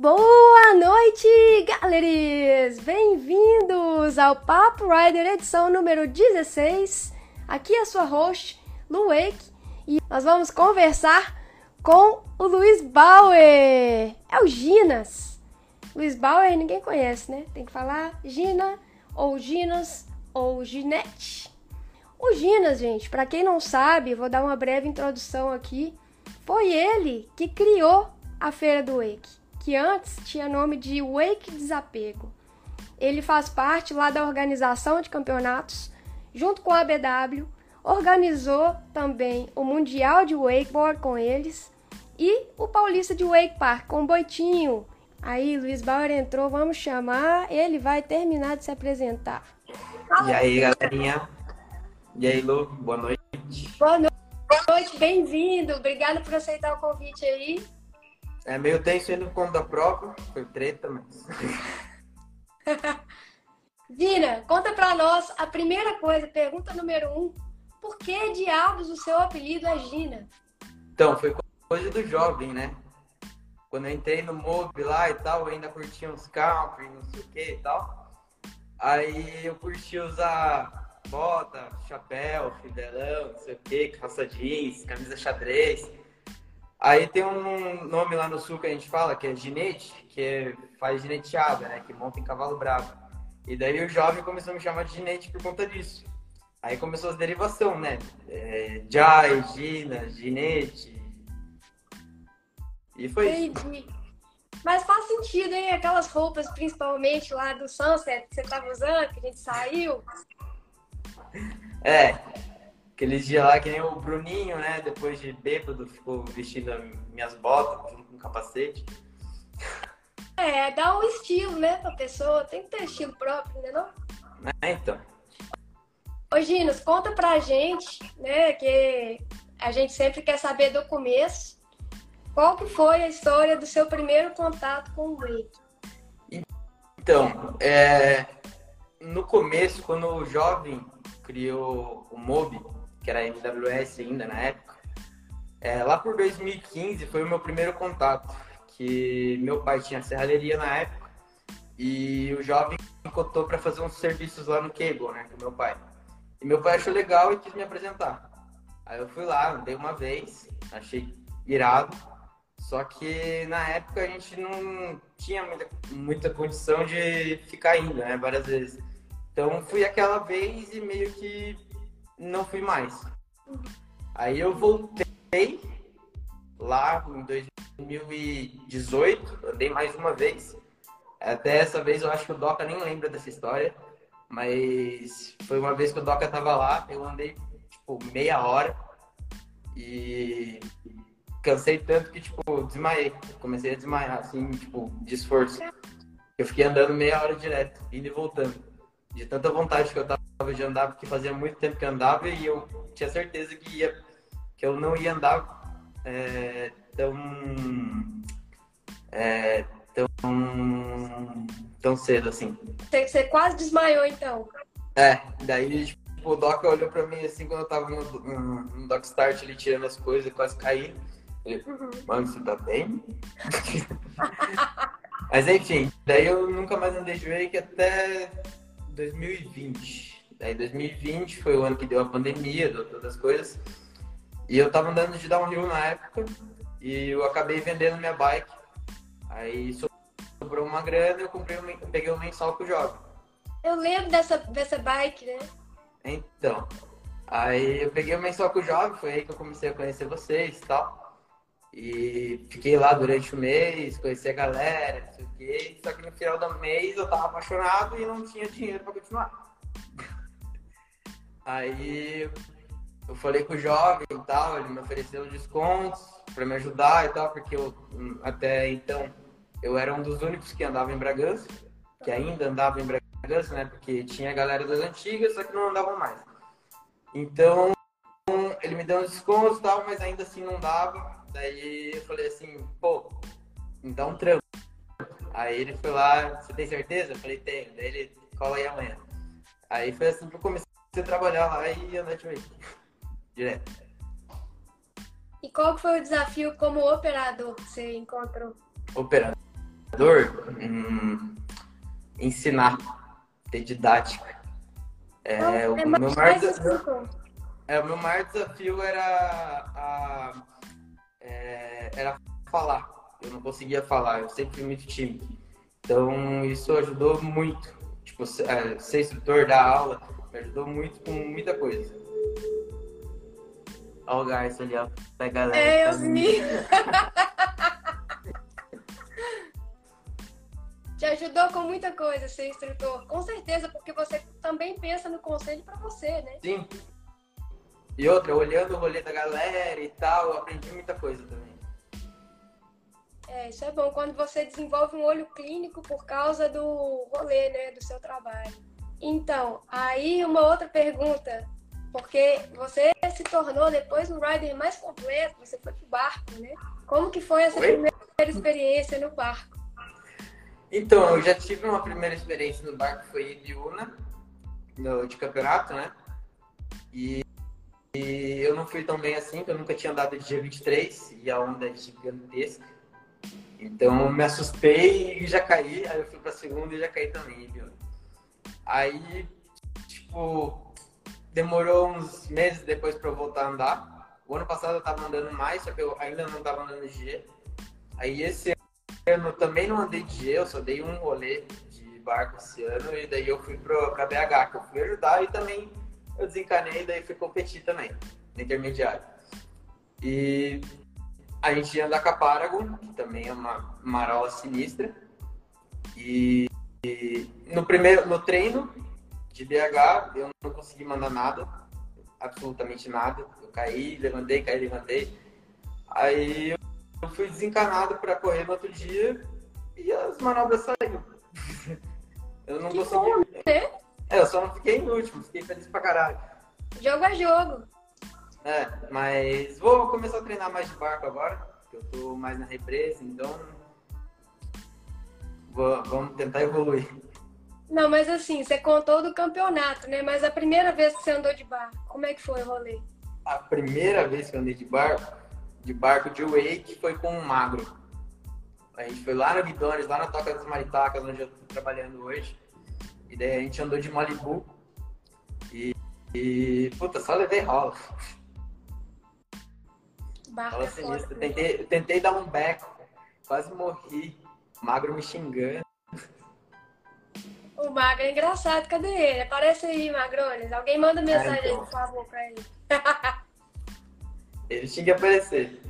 Boa noite, galeries! Bem-vindos ao Papo Rider edição número 16. Aqui é a sua host, Lu Wake, e nós vamos conversar com o Luiz Bauer. É o Ginas. Luiz Bauer ninguém conhece, né? Tem que falar Gina, ou Ginas, ou Ginete. O Ginas, gente, para quem não sabe, vou dar uma breve introdução aqui. Foi ele que criou a Feira do Wake que antes tinha nome de Wake Desapego. Ele faz parte lá da organização de campeonatos, junto com a BW, organizou também o Mundial de Wakeboard com eles e o Paulista de Wake Park com o Boitinho. Aí Luiz Bauer entrou, vamos chamar, ele vai terminar de se apresentar. E aí, galerinha? E aí, Lu, boa noite. Boa noite, bem-vindo. Obrigada por aceitar o convite aí. É meio tenso indo por conta própria, foi treta, mas. Dina, conta pra nós a primeira coisa, pergunta número um. Por que diabos o seu apelido é Gina? Então, foi coisa do jovem, né? Quando eu entrei no MOB lá e tal, eu ainda curtia uns country, não sei o que e tal. Aí eu curti usar bota, chapéu, fidelão, não sei o que, calça jeans, camisa xadrez. Aí tem um nome lá no sul que a gente fala, que é ginete, que é, faz gineteada, né? Que monta em cavalo bravo. E daí o jovem começou a me chamar de ginete por conta disso. Aí começou as derivações, né? É, Jai, Gina, ginete. E foi Entendi. isso. Mas faz sentido, hein? Aquelas roupas, principalmente lá do Sunset, que você tava usando, que a gente saiu. É, Aqueles dias lá que nem o Bruninho, né? Depois de bêbado, ficou vestindo minhas botas com um capacete. É, dá um estilo, né, pra pessoa. Tem que ter estilo próprio, né, não? É, então. Ô, Ginos, conta pra gente, né, que a gente sempre quer saber do começo. Qual que foi a história do seu primeiro contato com o Wake? Então, é, no começo, quando o jovem criou o MOB, que era MWS ainda na época. É, lá por 2015 foi o meu primeiro contato, que meu pai tinha serralheria na época e o jovem me contou para fazer uns serviços lá no Cable, né, com meu pai. E meu pai achou legal e quis me apresentar. Aí eu fui lá, andei uma vez, achei irado, só que na época a gente não tinha muita, muita condição de ficar indo, né, várias vezes. Então fui aquela vez e meio que não fui mais. Aí eu voltei lá em 2018, andei mais uma vez. Até essa vez eu acho que o Doca nem lembra dessa história, mas foi uma vez que o Doca tava lá, eu andei tipo meia hora e cansei tanto que tipo desmaiei, comecei a desmaiar assim, tipo, de esforço. Eu fiquei andando meia hora direto, indo e voltando, de tanta vontade que eu tava de andar, porque fazia muito tempo que andava e eu tinha certeza que, ia, que eu não ia andar é, tão, é, tão, tão cedo assim. Você quase desmaiou então? É, daí tipo, o Doc olhou pra mim assim quando eu tava no, no, no Doc Start ali tirando as coisas, quase caí. Ele, uhum. mano, você tá bem? Mas enfim, daí eu nunca mais andei de wake até 2020. Aí 2020 foi o ano que deu a pandemia, deu todas as coisas. E eu tava andando de downhill na época e eu acabei vendendo minha bike. Aí sobrou uma grana e eu comprei um, peguei um mensal com o jovem. Eu lembro dessa, dessa bike, né? Então. Aí eu peguei o mensal com o jovem, foi aí que eu comecei a conhecer vocês e tal. E fiquei lá durante o mês, conheci a galera, não sei o quê. Só que no final do mês eu tava apaixonado e não tinha dinheiro pra continuar. Aí eu falei com o jovem e tal, ele me ofereceu descontos para me ajudar e tal, porque eu até então eu era um dos únicos que andava em Bragança, que ainda andava em Bragança, né? Porque tinha a galera das antigas, só que não andavam mais. Então ele me deu um desconto e tal, mas ainda assim não dava. Daí eu falei assim, pô, me dá um trampo. Aí ele foi lá, você tem certeza? Eu falei, tenho. Daí ele cola aí amanhã. Aí foi assim que eu comecei você trabalhar lá e andar de wake. Direto. E qual foi o desafio como operador que você encontrou? Operador. hum, ensinar, ter didática. É, é o, meu maior desafio, é, o meu maior desafio era, a, é, era falar. Eu não conseguia falar, eu sempre fui muito tímido. Então, isso ajudou muito. Tipo, é, ser instrutor da aula me ajudou muito com muita coisa. Olha o Garça ali, ó. Da galera. É, eu vi. Te ajudou com muita coisa ser instrutor. Com certeza, porque você também pensa no conselho para você, né? Sim. E outra, olhando o rolê da galera e tal, eu aprendi muita coisa também. É, isso é bom quando você desenvolve um olho clínico por causa do rolê, né, do seu trabalho. Então, aí uma outra pergunta, porque você se tornou depois um rider mais completo, você foi pro barco, né? Como que foi essa Oi? primeira experiência no barco? Então, eu já tive uma primeira experiência no barco, foi em Ibiúna, no, de campeonato, né? E, e, eu não fui tão bem assim, porque eu nunca tinha andado de G23 e a onda é gigantesca. Então me assustei e já caí. Aí eu fui pra segunda e já caí também, viu? Aí, tipo, demorou uns meses depois pra eu voltar a andar. O ano passado eu tava andando mais, só que eu ainda não tava andando de G. Aí esse ano também não andei de G, eu só dei um rolê de barco esse ano e daí eu fui pro, pra BH, que eu fui ajudar e também eu desencanei e daí fui competir também, no intermediário. E a gente ia andar com a Paragon, que também é uma marola sinistra. E, e, no primeiro no treino de BH, eu não consegui mandar nada, absolutamente nada. Eu caí, levantei, caí, levantei. Aí eu fui desencanado para correr no outro dia e as manobras saíram. eu não que consegui. Bom, né? É, eu só não fiquei em último, fiquei feliz pra caralho. Jogo a jogo. É, mas vou começar a treinar mais de barco agora, que eu tô mais na represa, então vamos tentar evoluir. Não, mas assim, você contou do campeonato, né? Mas a primeira vez que você andou de barco, como é que foi o rolê? A primeira vez que eu andei de barco, de barco de wake, foi com um magro. A gente foi lá no Guidones, lá na Toca das Maritacas, onde eu tô trabalhando hoje. E daí a gente andou de Malibu. E, e puta, só levei rola. Barco é sinistra. Tentei, tentei dar um beco, quase morri. Magro me xingando. O Magro é engraçado, cadê ele? Aparece aí, Magrones. Alguém manda mensagem é, então. por favor, pra ele. ele tinha que aparecer.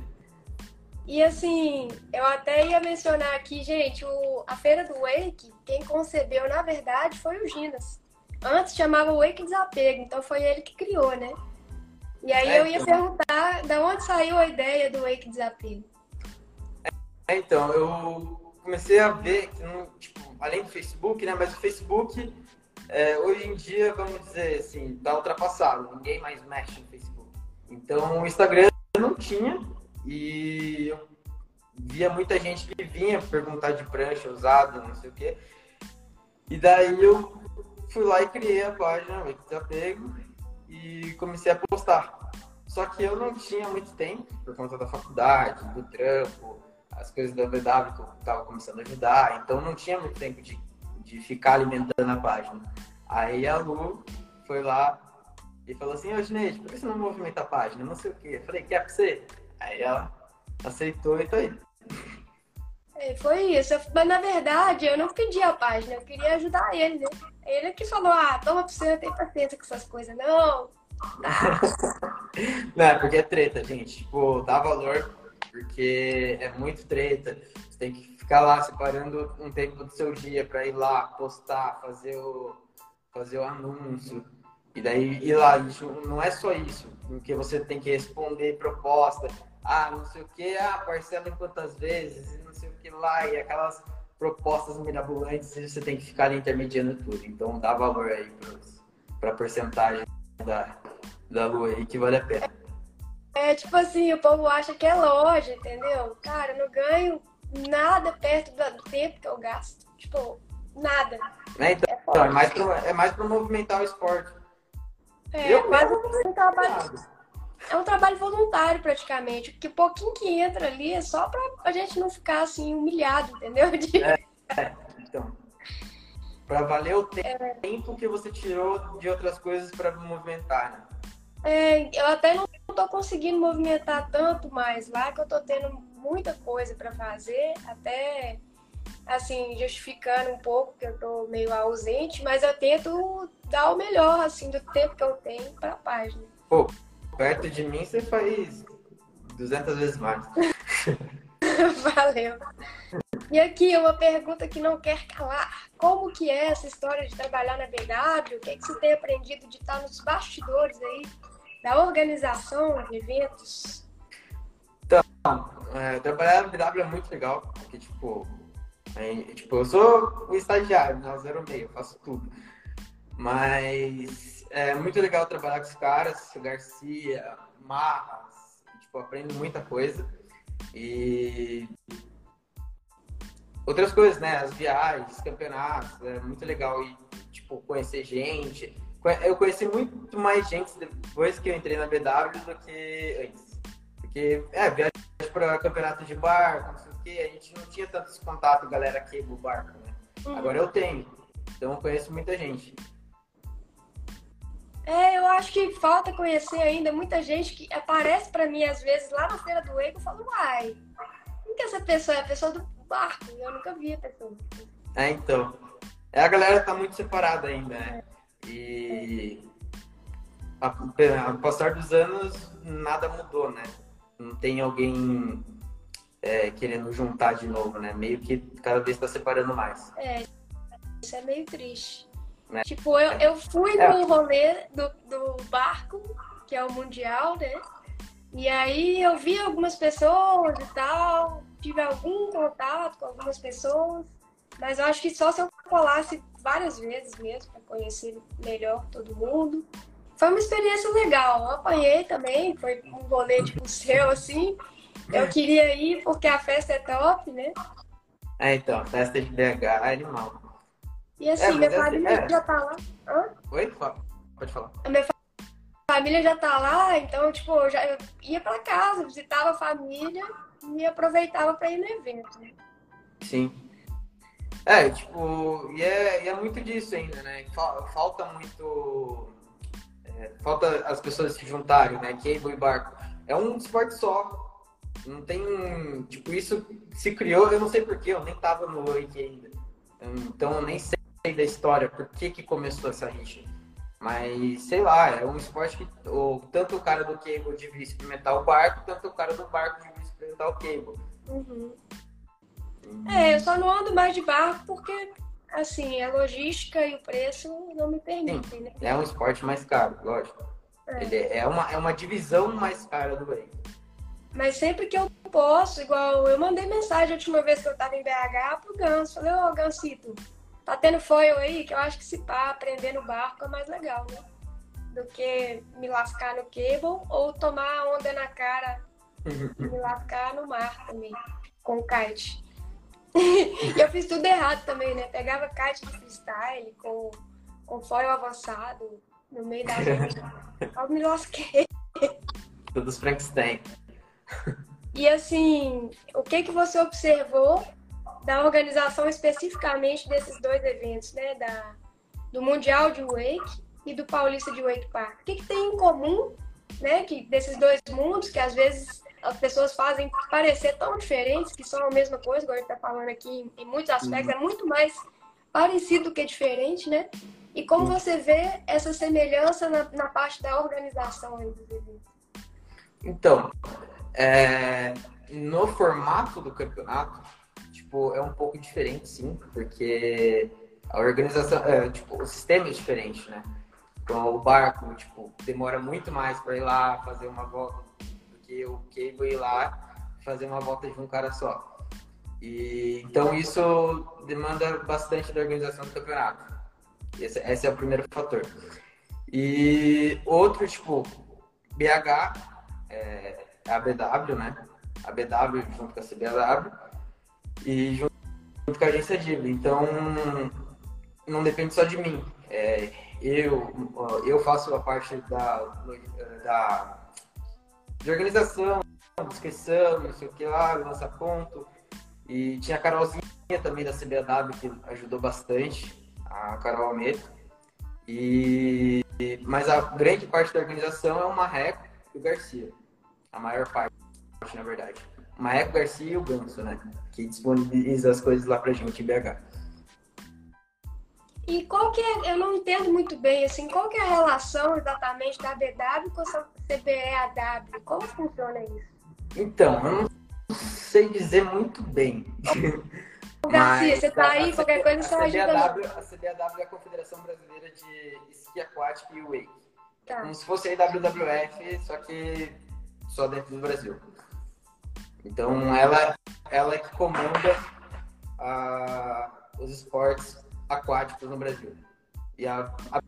E assim, eu até ia mencionar aqui, gente, o, a Feira do Wake, quem concebeu, na verdade, foi o Ginas. Antes chamava Wake Desapego, então foi ele que criou, né? E aí é, eu ia então... perguntar da onde saiu a ideia do Wake Desapego. É, então, eu comecei a ver que, não, tipo, além do Facebook, né? Mas o Facebook, é, hoje em dia, vamos dizer assim, tá ultrapassado. Ninguém mais mexe no Facebook. Então, o Instagram não tinha e eu via muita gente que vinha perguntar de prancha usada, não sei o quê. E daí eu fui lá e criei a página Wake Desapego e comecei a postar. Só que eu não tinha muito tempo, por conta da faculdade, do trampo, as coisas da VW que eu estava começando a ajudar, então não tinha muito tempo de, de ficar alimentando a página. Aí a Lu foi lá e falou assim, ô Ginete, por que você não movimenta a página? Não sei o quê. Eu falei, quer pra você? Aí ela aceitou e tá aí. É, foi isso. Mas na verdade eu não pedi a página, eu queria ajudar ele, né? Ele que falou, ah, toma pra você, tem paciência com essas coisas. Não. não, é porque é treta, gente. Tipo, dá valor, porque é muito treta. Você tem que ficar lá separando um tempo do seu dia para ir lá, postar, fazer o, fazer o anúncio. E daí ir lá, isso não é só isso, porque você tem que responder proposta, ah, não sei o que, ah, parcela em quantas vezes, não sei o que lá, e aquelas propostas mirabolantes e você tem que ficar ali intermediando tudo. Então dá valor aí para a porcentagem da, da lua aí que vale a pena. É tipo assim, o povo acha que é loja, entendeu? Cara, eu não ganho nada perto do tempo que eu gasto. Tipo, nada. É, então, é, é mais para é mais pra movimentar o esporte. É, eu quase movimentar a é um trabalho voluntário praticamente, porque pouquinho que entra ali é só pra a gente não ficar assim humilhado, entendeu? De... É, é, então. Pra valer o tempo que você tirou de outras coisas para movimentar, né? É, eu até não tô conseguindo movimentar tanto mais lá, que eu tô tendo muita coisa para fazer, até assim, justificando um pouco que eu tô meio ausente, mas eu tento dar o melhor, assim, do tempo que eu tenho para a página. Pô, perto de mim você faz 200 vezes mais. Valeu. E aqui uma pergunta que não quer calar. Como que é essa história de trabalhar na BW? O que, é que você tem aprendido de estar nos bastidores aí da organização de eventos? Então, é, trabalhar na BW é muito legal, porque, tipo, é, tipo eu sou o estagiário, né, zero meio, faço tudo. Mas é muito legal trabalhar com os caras, Garcia, Marras, tipo, aprendo muita coisa. E outras coisas, né? As viagens, campeonatos, é muito legal e tipo conhecer gente. Eu conheci muito mais gente depois que eu entrei na BW do que antes. Porque, é, viagem para campeonato de barco, não sei o quê, a gente não tinha tanto esse contato, galera, aqui do barco, né? Uhum. Agora eu tenho. Então eu conheço muita gente. É, eu acho que falta conhecer ainda muita gente que aparece para mim às vezes lá na feira do Eigo e fala, uai, quem que é essa pessoa? É a pessoa do barco, eu nunca vi a pessoa. É, então. É, a galera tá muito separada ainda, né? E ao passar dos anos, nada mudou, né? Não tem alguém é, querendo juntar de novo, né? Meio que cada vez está separando mais. É, isso é meio triste. Né? Tipo, eu, eu fui é. no rolê do, do barco, que é o Mundial, né? E aí eu vi algumas pessoas e tal, tive algum contato com algumas pessoas, mas eu acho que só se eu colasse várias vezes mesmo para conhecer melhor todo mundo. Foi uma experiência legal. Eu apanhei também, foi um rolê tipo seu assim. Eu queria ir porque a festa é top, né? É, então, festa de BH é animal. E assim, é, minha é família é. já tá lá. Hã? Oi? Pode falar. A minha família já tá lá, então, tipo, eu já eu ia pra casa, visitava a família e aproveitava pra ir no evento, né? Sim. É, tipo, e é, e é muito disso ainda, né? Falta muito. É, falta as pessoas se juntarem, né? Cable e barco. É um esporte só. Não tem. Tipo, isso se criou, eu não sei porquê, eu nem tava no Wake ainda. Então eu nem sei da história, por que, que começou essa rixa. Mas, sei lá, é um esporte que ou, tanto o cara do cable devia experimentar o barco, tanto o cara do barco devia experimentar o cable. Uhum. É, eu só não ando mais de barco porque, assim, a logística e o preço não me permitem, Sim, né? É um esporte mais caro, lógico. É. Ele é uma, é uma divisão mais cara do wave. Mas sempre que eu posso, igual eu mandei mensagem a última vez que eu tava em BH pro Ganso. Falei, ô Gansito, tá tendo foil aí, que eu acho que se pá, aprender no barco é mais legal, né? Do que me lascar no cable ou tomar onda na cara e me lascar no mar também, com o kite. E eu fiz tudo errado também, né? Pegava kite de freestyle com, com foil avançado no meio da onda. eu me lasquei. Todos Frankenstein. E assim, o que que você observou da organização especificamente desses dois eventos, né? Da, do Mundial de Wake e do Paulista de Wake Park. O que, que tem em comum, né? Que desses dois mundos, que às vezes as pessoas fazem parecer tão diferentes, que são a mesma coisa, igual a gente está falando aqui, em muitos aspectos, uhum. é muito mais parecido do que diferente, né? E como você vê essa semelhança na, na parte da organização aí dos eventos? Então, é, no formato do campeonato, tipo, é um pouco diferente, sim, porque a organização, é, tipo, o sistema é diferente, né? Então, o barco, tipo, demora muito mais para ir lá fazer uma volta que o cable ir lá fazer uma volta de um cara só. E, então, isso demanda bastante da organização do campeonato. Esse, esse é o primeiro fator. E outro, tipo, BH, é, a BW, né? A BW junto com a CBW e junto, junto com a agência DIB. Então, não depende só de mim. É, eu, eu faço a parte da, da de organização, descrição, não sei o que lá, lança ponto. E tinha a Carolzinha também da CBAW que ajudou bastante, a Carol Almeida. E, mas a grande parte da organização é o Marreco e o Garcia. A maior parte, na verdade. O Marreco, Garcia e o Ganso, né? Que disponibiliza as coisas lá pra gente em BH. E qual que é, eu não entendo muito bem, assim, qual que é a relação exatamente da BW com a CBEAW? Como funciona isso? Então, eu não sei dizer muito bem. Garcia, você tá aí, qualquer coisa você ajuda. A CBAW é a Confederação Brasileira de Esqui Aquático e Wake. Tá. Como se fosse a WWF, só que só dentro do Brasil. Então, ela, ela é que comanda a, os esportes aquáticos no Brasil. E a, a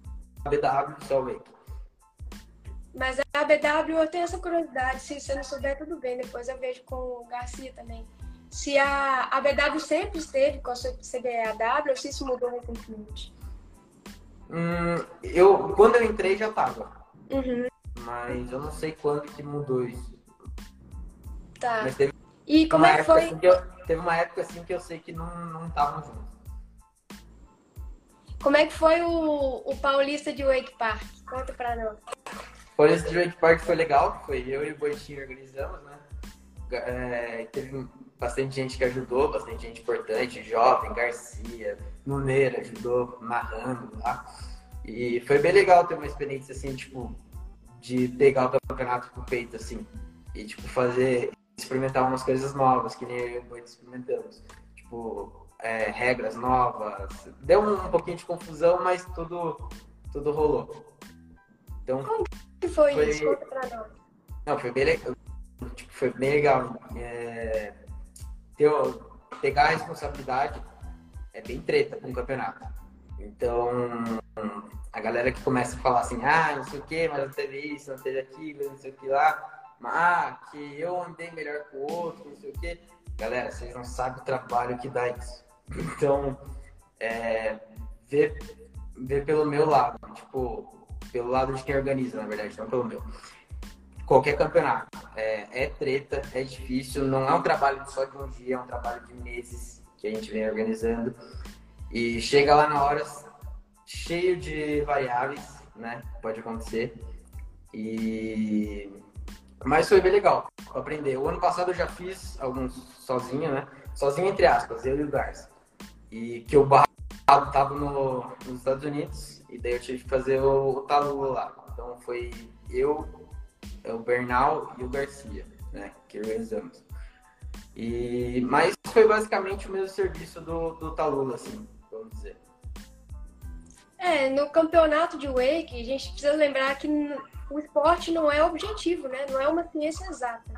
BW Wake. Mas a BW eu tenho essa curiosidade, se você não souber, tudo bem, depois eu vejo com o Garcia também se a, a BW sempre esteve com a sua CBAW ou se isso mudou recentemente? Hum, eu, quando eu entrei já estava. Uhum. Mas eu não sei quando que mudou isso. Tá. Mas teve e como é que foi? Assim eu, teve uma época assim que eu sei que não estavam juntos. Como é que foi o, o Paulista de Wake Park? Conta pra nós. O Paulista de Wake Park foi legal, foi eu e o Boitinho organizamos, né? É, teve bastante gente que ajudou, bastante gente importante, jovem, Garcia, Nuneira ajudou narrando lá. E foi bem legal ter uma experiência assim, tipo, de pegar o campeonato pro peito, assim, e tipo, fazer, experimentar umas coisas novas, que nem eu e o Boito experimentamos. Tipo, é, regras novas. Deu um, um, pouquinho de confusão, mas tudo, tudo rolou. Então, Como que foi, foi... isso? Conta pra nós. Não, foi bem legal. Tipo, foi bem legal. É ter, pegar a responsabilidade é bem treta com o campeonato. Então, a galera que começa a falar assim, ah, não sei o que, mas não teve isso, não teve aquilo, não sei o que lá, ah, que eu andei melhor que o outro, não sei o que. Galera, vocês não sabem o trabalho que dá isso. Então, é, ver, ver pelo meu lado, tipo, pelo lado de quem organiza, na verdade, não pelo meu qualquer campeonato. É, é, treta, é difícil, não é um trabalho só de um dia, é um trabalho de meses que a gente vem organizando. E chega lá na hora cheio de variáveis, né? Pode acontecer. E mas foi bem legal aprender. O ano passado eu já fiz alguns sozinho, né? Sozinho entre aspas, eu e o Garça. E que o barro tava no, nos Estados Unidos e daí eu tive que fazer o, o Talu lá. Então foi eu, é o Bernal e o Garcia, né? Que organizamos. E, mas foi basicamente o mesmo serviço do, do Talula, assim, vamos dizer. É, no campeonato de wake, a gente precisa lembrar que o esporte não é objetivo, né? Não é uma ciência exata.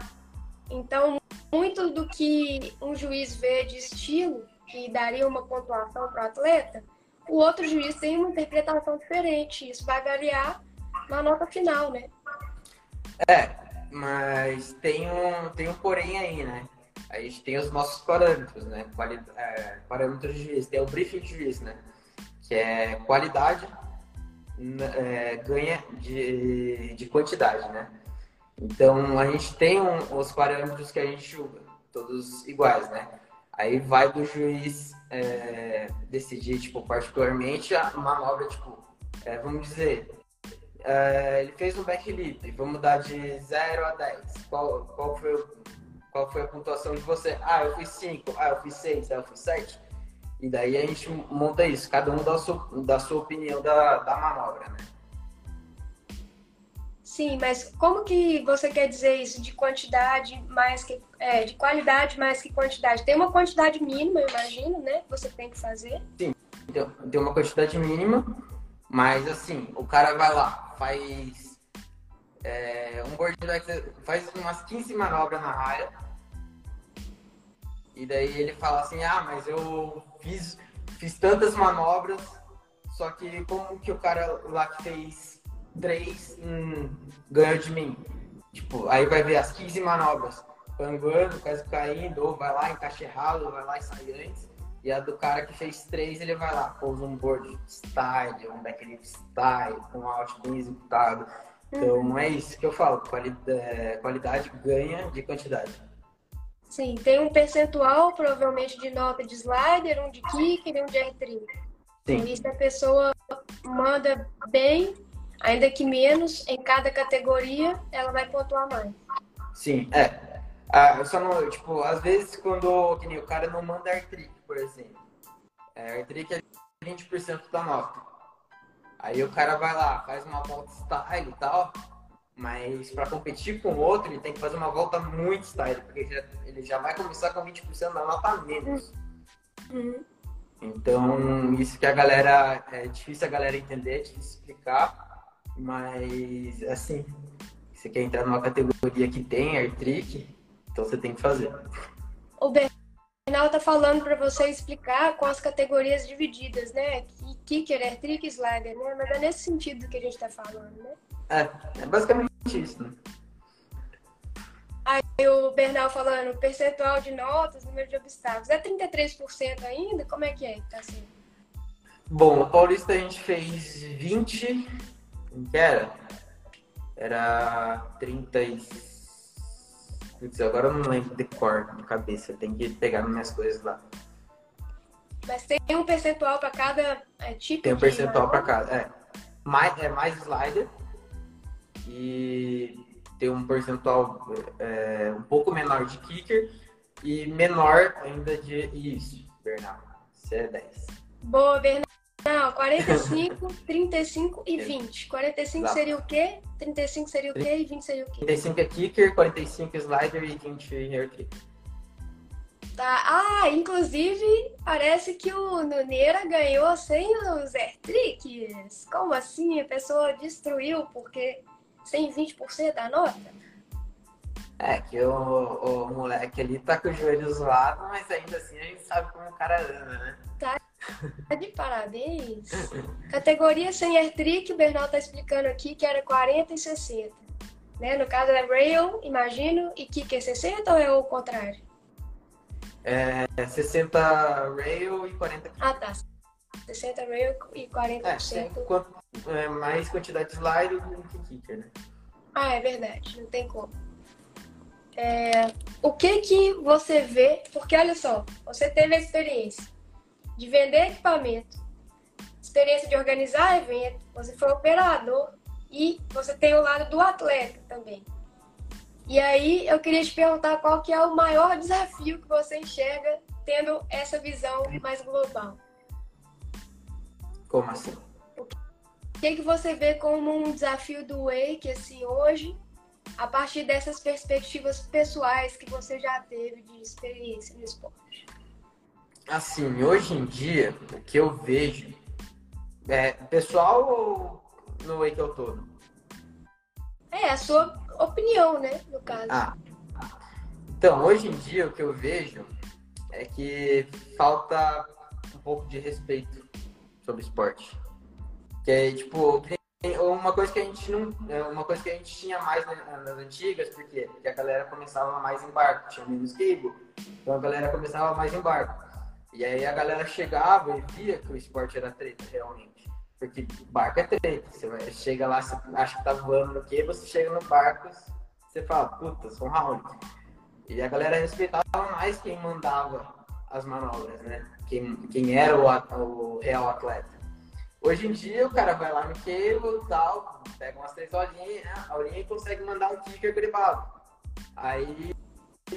Então, muito do que um juiz vê de estilo, que daria uma pontuação para o atleta, o outro juiz tem uma interpretação diferente. Isso vai variar na nota final, né? É, mas tem um, tem um porém aí, né? A gente tem os nossos parâmetros, né? Quali é, parâmetros de juiz. Tem o briefing de juiz, né? Que é qualidade é, ganha de, de quantidade, né? Então, a gente tem um, os parâmetros que a gente julga, todos iguais, né? Aí vai do juiz é, decidir, tipo, particularmente a manobra, tipo, é, vamos dizer, é, ele fez um backlip, vamos dar de 0 a 10. Qual, qual, foi, qual foi a pontuação de você? Ah, eu fui 5, ah, eu fui 6, ah, eu fui 7. E daí a gente monta isso, cada um dá a sua, dá a sua opinião da, da manobra, né? Sim, mas como que você quer dizer isso de quantidade mais que é, de qualidade mais que quantidade? Tem uma quantidade mínima, eu imagino, né? Que você tem que fazer. Sim, tem uma quantidade mínima, mas assim, o cara vai lá, faz é, um board faz umas 15 manobras na raia. E daí ele fala assim, ah, mas eu fiz, fiz tantas manobras, só que como que o cara lá que fez três hum, ganhou de mim? Tipo, aí vai ver as 15 manobras, panguando, quase caindo, ou vai lá, encaixa errado, vai lá e sai antes. E a do cara que fez três, ele vai lá, pousa um board style, um backlip style, com um out bem executado. Então uhum. é isso que eu falo, qualidade, é, qualidade ganha de quantidade. Sim, tem um percentual provavelmente de nota de slider, um de kicker e um de R30. Sim. E se a pessoa manda bem, ainda que menos, em cada categoria, ela vai pontuar mais. Sim, é. Ah, só não, tipo, às vezes quando que nem, o cara não manda R-Trick, por exemplo. É, R-Trick é 20% da nota. Aí o cara vai lá, faz uma volta style e tal, mas para competir com o outro, ele tem que fazer uma volta muito style, porque ele já, ele já vai começar com 20% da nota menos. Uhum. Então, isso que a galera. É difícil a galera entender, é difícil explicar, mas assim, você quer entrar numa categoria que tem air trick, então você tem que fazer. O Bernal tá falando para você explicar com as categorias divididas, né? Kicker, air trick, slider, né? Mas é nesse sentido que a gente tá falando, né? É, é basicamente isso, né? Aí o Bernal falando, percentual de notas, número de obstáculos. É 33% ainda? Como é que é que tá sendo? Bom, o Paulista a gente fez 20. Que era? Era 30 e... Putz, agora eu não lembro de cor na cabeça. Tem que pegar minhas coisas lá. Mas tem um percentual para cada é, tipo Tem um percentual para cada, é. Mais, é mais slider e tem um percentual é, um pouco menor de kicker e menor ainda de isso, Bernal. Você é 10. Boa, Bernal. 45, 35 e 20. 45 Exato. seria o quê? 35 seria o quê? E 20 seria o quê? 35 é kicker, 45 é slider e 20 é hair trick. Tá. Ah, inclusive, parece que o Nuneira ganhou sem os air tricks. Como assim? A pessoa destruiu porque sem 20% da nota? É, que o, o moleque ali tá com o joelho zoado, mas ainda assim a gente sabe como o cara anda, né? Tá, tá de parabéns. Categoria sem air trick, o Bernal tá explicando aqui que era 40 e 60. Né? No caso é rail, imagino, e kick é 60 ou é o contrário? É 60 rail e 40 kick. Ah, tá. 60 rail e 40%. É, quanto, é, mais quantidade de slide do que kicker, né? Ah, é verdade, não tem como. É, o que que você vê, porque olha só, você teve a experiência de vender equipamento, experiência de organizar evento, você foi operador e você tem o lado do atleta também. E aí eu queria te perguntar qual que é o maior desafio que você enxerga tendo essa visão mais global. Como assim? O que, que você vê como um desafio do Wake assim hoje, a partir dessas perspectivas pessoais que você já teve de experiência no esporte? Assim, hoje em dia, o que eu vejo é pessoal ou no Wake ao todo? É, a sua opinião, né, no caso. Ah, então, hoje em dia, o que eu vejo é que falta um pouco de respeito sobre esporte. Que é, tipo, uma coisa que a gente não. É, uma coisa que a gente tinha mais nas antigas, por quê? Porque a galera começava mais em barco, tinha menos cable, então a galera começava mais em barco. E aí a galera chegava e via que o esporte era treta, realmente. Porque barco é treta. Você chega lá, você acha que tá voando no que, você chega no barco, você fala, puta, sou um round. E a galera respeitava mais quem mandava as manobras, né? Quem, quem era o, o real atleta. Hoje em dia o cara vai lá no cable e tal, pega umas três olhinhas, né? a olhinha e consegue mandar um kicker gripado. Aí,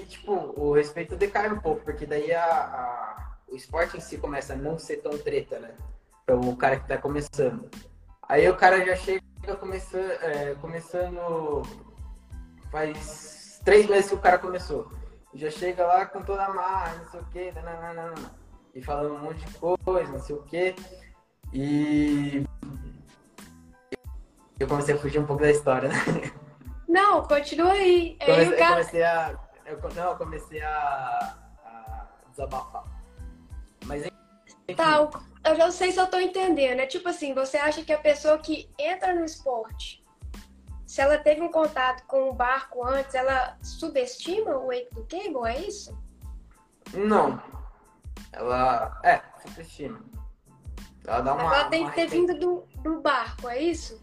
tipo, o respeito decai um pouco, porque daí a, a, o esporte em si começa a não ser tão treta, né? Para o cara que tá começando. Aí o cara já chega começando, é, começando faz três meses que o cara começou. Já chega lá com toda a marra, não sei o quê, nananana, e falando um monte de coisa, não sei o quê. E eu comecei a fugir um pouco da história, né? Não, continua aí. Comecei, cara... comecei a. Eu, não, eu comecei a, a desabafar. Tá, eu não sei se eu tô entendendo. É tipo assim, você acha que a pessoa que entra no esporte, se ela teve um contato com o barco antes, ela subestima o wake do cable, é isso? Não. Ela. É, subestima. Ela dá uma. Ela tem que ter vindo do, do barco, é isso?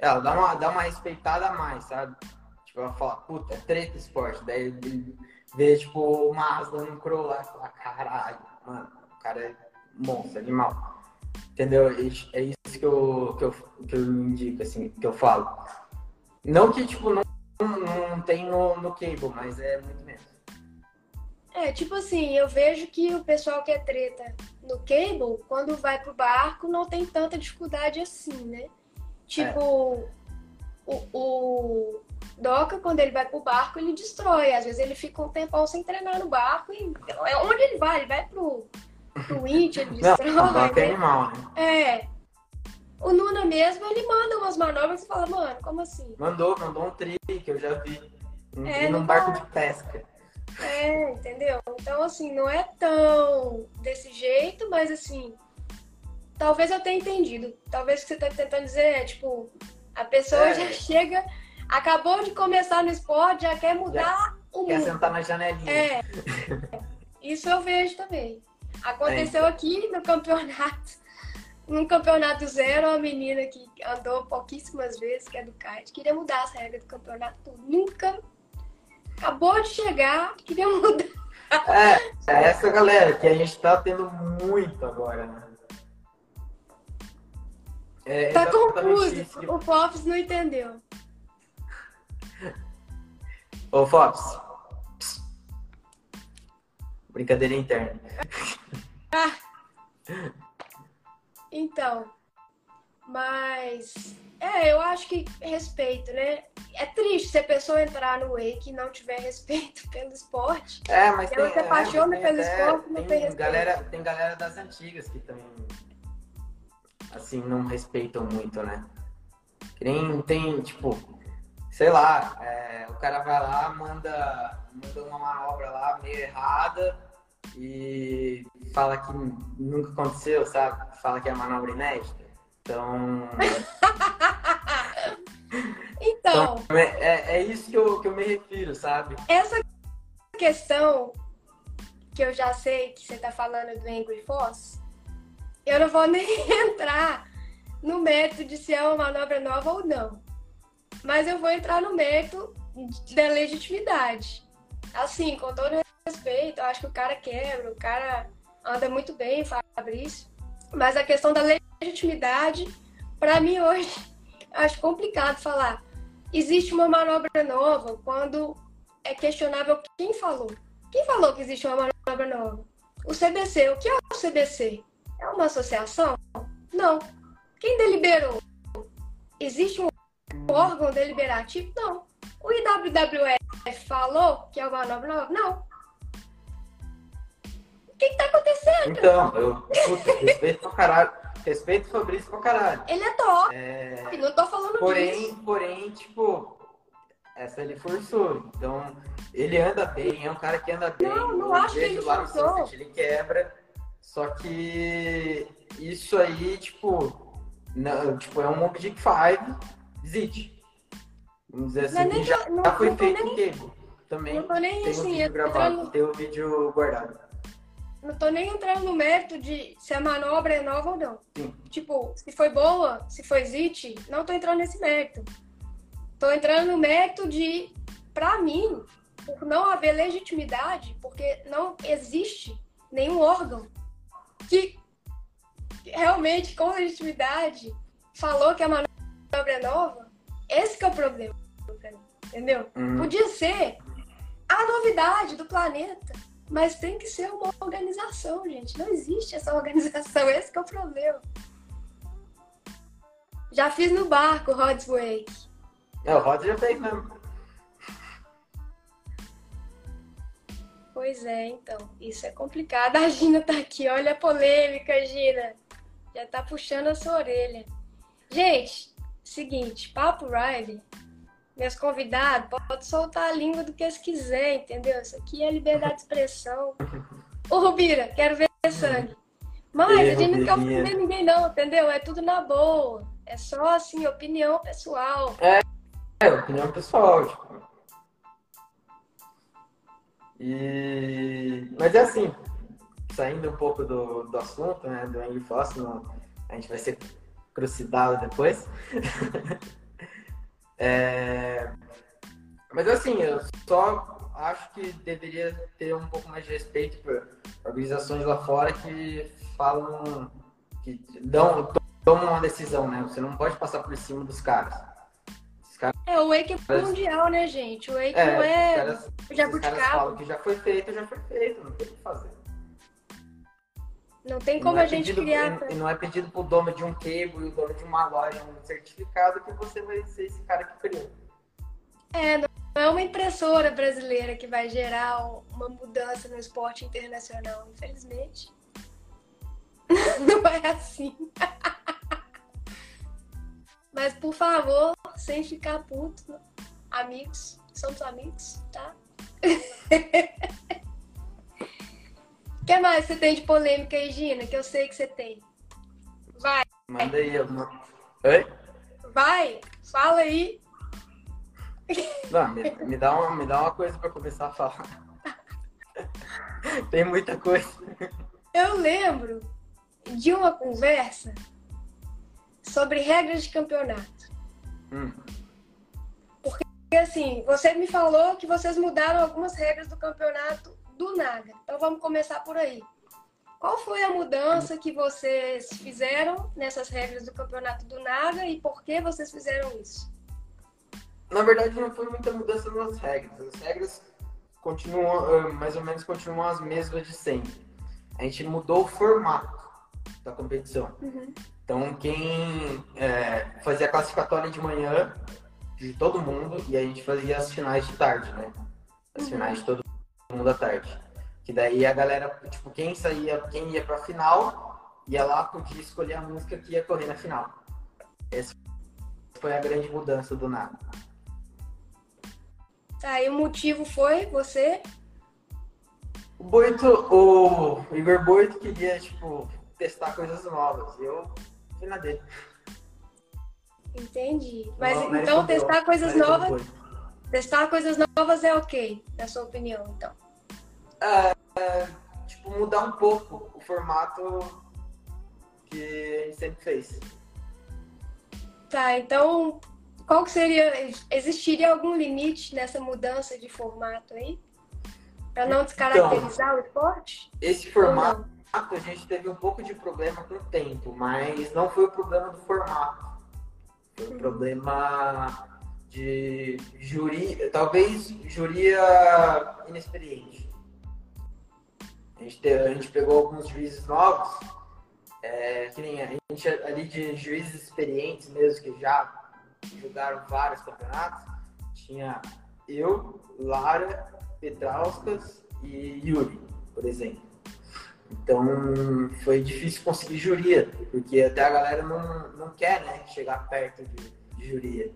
ela dá uma, dá uma respeitada a mais, sabe? Tipo, ela fala, puta, é treta esporte. Daí ele vê, tipo, o Mazda no Crow lá e fala, caralho, mano, o cara é monstro, animal. Entendeu? É isso que eu, que eu, que eu indico, assim, que eu falo. Não que, tipo, não, não tem no, no cable, mas é muito menos. É, tipo assim, eu vejo que o pessoal que é treta no cable, quando vai pro barco, não tem tanta dificuldade assim, né? Tipo, é. o, o Doca, quando ele vai pro barco, ele destrói. Às vezes ele fica um tempão sem treinar no barco e é onde ele vai, ele vai pro, ele destrói. Não, né? é animal, né? É. O Nuna mesmo, ele manda umas manobras e fala, mano, como assim? Mandou, mandou um tri que eu já vi. Um é, num barco de pesca. É, entendeu? Então, assim, não é tão desse jeito, mas assim, talvez eu tenha entendido. Talvez o que você tá tentando dizer é, tipo, a pessoa é. já chega, acabou de começar no esporte, já quer mudar já o mundo. Quer sentar na janelinha. É. Isso eu vejo também. Aconteceu é. aqui no campeonato. No campeonato zero, uma menina que andou pouquíssimas vezes, que é do kite, queria mudar as regras do campeonato. Nunca acabou de chegar, queria mudar. É, é essa galera que a gente tá tendo muito agora, né? É tá confuso, isso. o Fox não entendeu. Ô Fox. Brincadeira interna. Ah. Então, mas é, eu acho que respeito, né? É triste se a pessoa entrar no wake e não tiver respeito pelo esporte. É, mas ela tem, se apaixona é, pelo até, esporte, não tem. Galera, tem galera das antigas que também, assim, não respeitam muito, né? Que nem tem, tipo, sei lá, é, o cara vai lá, manda, manda uma manobra lá meio errada e fala que nunca aconteceu, sabe? Fala que é manobra inédita. Então. então. então é, é isso que eu, que eu me refiro, sabe? Essa questão que eu já sei que você tá falando do Angry Force, eu não vou nem entrar no mérito de se é uma manobra nova ou não. Mas eu vou entrar no mérito da legitimidade. Assim, com todo respeito, eu acho que o cara quebra, o cara anda muito bem, Fabrício. Mas a questão da legitimidade, para mim hoje, acho complicado falar. Existe uma manobra nova quando é questionável quem falou. Quem falou que existe uma manobra nova? O CBC. O que é o CBC? É uma associação? Não. Quem deliberou? Existe um órgão deliberativo? Não. O IWWF falou que é uma manobra nova? Não que que tá acontecendo? Então, eu puta, respeito pra caralho. Respeito o Fabrício pra caralho. Ele é top. É... Não tô falando porém, disso. Porém, tipo, essa ele forçou. Então, ele anda bem, é um cara que anda bem. Não, não acho que ele lá forçou. No ele quebra. Só que isso aí, tipo, não, tipo é um Object 5 Zit. Vamos dizer assim, não, já, não, já foi feito nem, com Também não tô nem tem assim, um vídeo gravado, tem o um vídeo guardado não tô nem entrando no mérito de se a manobra é nova ou não. Tipo, se foi boa, se foi zit, não tô entrando nesse mérito. Tô entrando no mérito de, para mim, por não haver legitimidade, porque não existe nenhum órgão que realmente com legitimidade falou que a manobra é nova, esse que é o problema, entendeu? Uhum. Podia ser a novidade do planeta mas tem que ser uma organização, gente. Não existe essa organização, esse é o problema. Já fiz no barco, Rod's Wake. É, o Rod já fez mesmo. Pois é, então. Isso é complicado. A Gina tá aqui. Olha a polêmica, Gina. Já tá puxando a sua orelha. Gente, seguinte, Papo Riley meus convidados, pode soltar a língua do que eles quiserem, entendeu? Isso aqui é liberdade de expressão. Ô, Rubira, quero ver sangue. Mas a gente não quer ofender ninguém, não, entendeu? É tudo na boa. É só, assim, opinião pessoal. É, é opinião pessoal, tipo. E... Mas é assim, saindo um pouco do, do assunto, né, do Angry Foss, a gente vai ser crucidado depois. É... Mas assim, eu só acho que deveria ter um pouco mais de respeito por organizações lá fora que falam, que dão, tomam uma decisão, né? Você não pode passar por cima dos caras. é, o Wake é mundial, né, gente? O Wake é, não é caras, jabuticaba. Os caras falam que já foi feito, já foi feito, não tem o que fazer. Não tem como não a é gente pedido, criar. E não é pedido pro dono de um cable e o dono de uma loja um certificado que você vai ser esse cara que criou. É, não é uma impressora brasileira que vai gerar uma mudança no esporte internacional, infelizmente. não é assim. Mas por favor, sem ficar puto, amigos, somos amigos, tá? O que mais você tem de polêmica aí, Gina? Que eu sei que você tem. Vai. Manda aí alguma. Oi? Vai, fala aí. Não, me, me, dá uma, me dá uma coisa para começar a falar. tem muita coisa. Eu lembro de uma conversa sobre regras de campeonato. Hum. Porque, assim, você me falou que vocês mudaram algumas regras do campeonato do Naga. Então vamos começar por aí. Qual foi a mudança que vocês fizeram nessas regras do campeonato do Naga e por que vocês fizeram isso? Na verdade, não foi muita mudança nas regras. As regras continuam, ah, mais ou menos, continuam as mesmas de sempre. A gente mudou o formato da competição. Uhum. Então, quem é, fazia a classificatória de manhã de todo mundo e a gente fazia as finais de tarde, né? As uhum. finais de todo mundo à tarde. Que daí a galera, tipo, quem saía, quem ia pra final, ia lá, podia escolher a música que ia correr na final. Essa foi a grande mudança do nada. Tá, e o motivo foi você? O Boito, o Igor Boito queria, tipo, testar coisas novas. Eu fui na dele. Entendi. Mas não, então testar coisas novas. Testar coisas novas é ok, na sua opinião, então? É, tipo, mudar um pouco o formato que a gente sempre fez. Tá, então qual que seria. Existiria algum limite nessa mudança de formato aí? Para não descaracterizar então, o esporte? Esse formato a gente teve um pouco de problema com o tempo, mas não foi o problema do formato. Foi o uhum. problema de júri, talvez juria inexperiente. A gente, a gente pegou alguns juízes novos, é, que nem a gente ali de juízes experientes mesmo, que já jogaram vários campeonatos. Tinha eu, Lara, Petrauskas e Yuri, por exemplo. Então foi difícil conseguir juria, porque até a galera não, não quer né, chegar perto de, de juria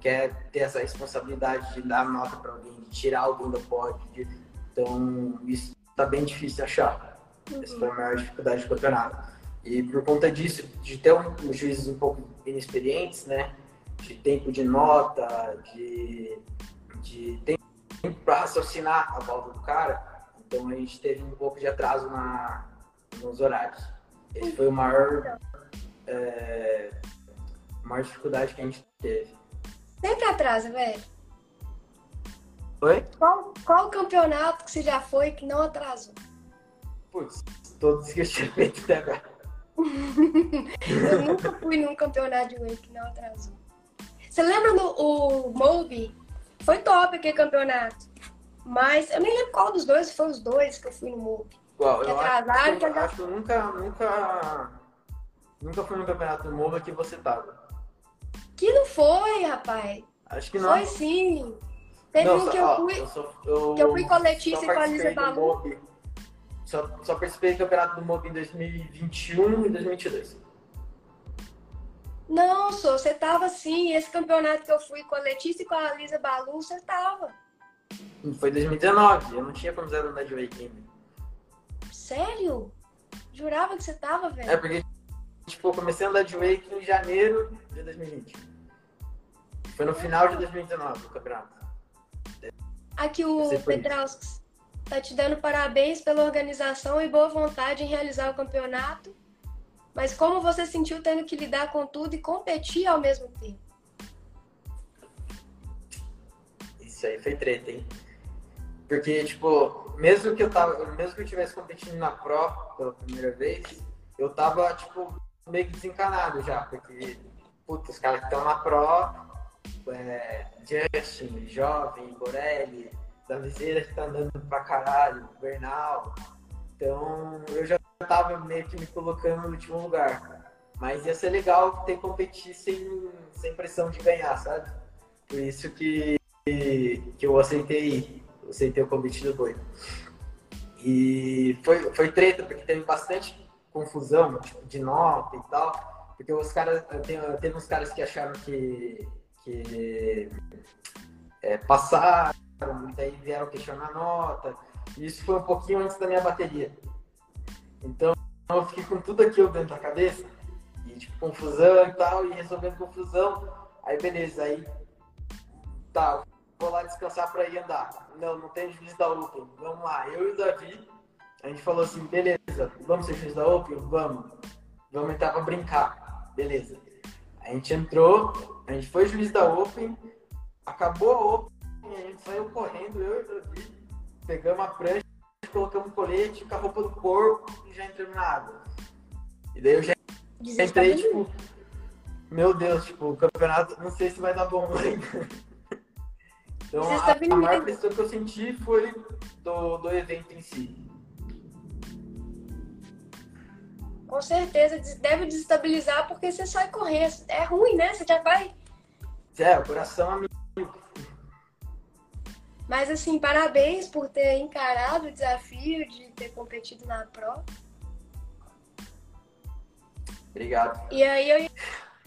quer ter essa responsabilidade de dar nota para alguém, de tirar alguém do pódio. Então, isso está bem difícil de achar. Uhum. Essa foi a maior dificuldade do campeonato. E por conta disso, de ter um, um juízes um pouco inexperientes, né? De tempo de nota, de, de tempo para raciocinar a volta do cara, então a gente teve um pouco de atraso na, nos horários. Esse foi o maior, é, maior dificuldade que a gente teve. Sempre atrasa, velho. Oi? Qual, qual campeonato que você já foi que não atrasou? Putz, todos que eu tinha feito até agora. eu nunca fui num campeonato de que não atrasou. Você lembra do o Moby? Foi top aquele campeonato. Mas eu nem lembro qual dos dois, foi os dois que eu fui no Moby. Qual? Que eu atrasaram, acho, que, eu, acho que eu nunca, nunca, nunca fui no campeonato do Moby que você tava. Que não foi, rapaz. Acho que não. Foi sim. Teve não, um que eu fui. Eu sou, eu, que eu fui coletista com a Lisa Balu. Só, só participei do campeonato do MOB em 2021 e 2022. Não, sou, você tava sim. Esse campeonato que eu fui coletista e com a Lisa Balu, você tava. Foi 2019, eu não tinha começado a andar de wake ainda. Sério? Jurava que você tava, velho? É, porque Tipo, eu comecei a andar de wake em janeiro de 2020. Foi no final de 2019 o campeonato. Aqui o Petrauskas tá te dando parabéns pela organização e boa vontade em realizar o campeonato. Mas como você sentiu tendo que lidar com tudo e competir ao mesmo tempo? Isso aí foi treta, hein? Porque, tipo, mesmo que eu tava, mesmo que eu tivesse competindo na Pro pela primeira vez, eu tava, tipo, meio que desencanado já, porque, puta, os caras que estão na Pro, é, Justin, Jovem, Borelli, Daviseira que tá andando pra caralho, Bernal. Então, eu já tava meio que me colocando no último lugar. Mas ia ser legal ter competir sem, sem pressão de ganhar, sabe? Por isso que, que eu aceitei, aceitei o convite do Boi. E foi, foi treta, porque teve bastante confusão tipo, de nota e tal. Porque os caras. Teve uns caras que acharam que. Que é, passaram, daí vieram questionar a nota. E isso foi um pouquinho antes da minha bateria. Então eu fiquei com tudo aquilo dentro da cabeça. E tipo, confusão e tal, e resolvendo confusão. Aí beleza, aí tá, vou lá descansar para ir andar. Não, não tem juiz da Open. Vamos lá, eu e o Davi, a gente falou assim, beleza, vamos ser juiz da Open? Vamos. Vamos entrar para brincar. Beleza. A gente entrou, a gente foi juiz da Open, acabou a Open, a gente saiu correndo, eu e o Davi, pegamos a prancha, colocamos o colete com a roupa do corpo e já entramos na água. E daí eu já entrei, tipo, meu Deus, tipo, o campeonato, não sei se vai dar bom ainda. Então, a, a maior pressão que eu senti foi do, do evento em si. Com certeza, deve desestabilizar porque você sai correr. É ruim, né? Você já vai. É, o coração amigo. Mas, assim, parabéns por ter encarado o desafio de ter competido na Pro. Obrigado. E aí eu ia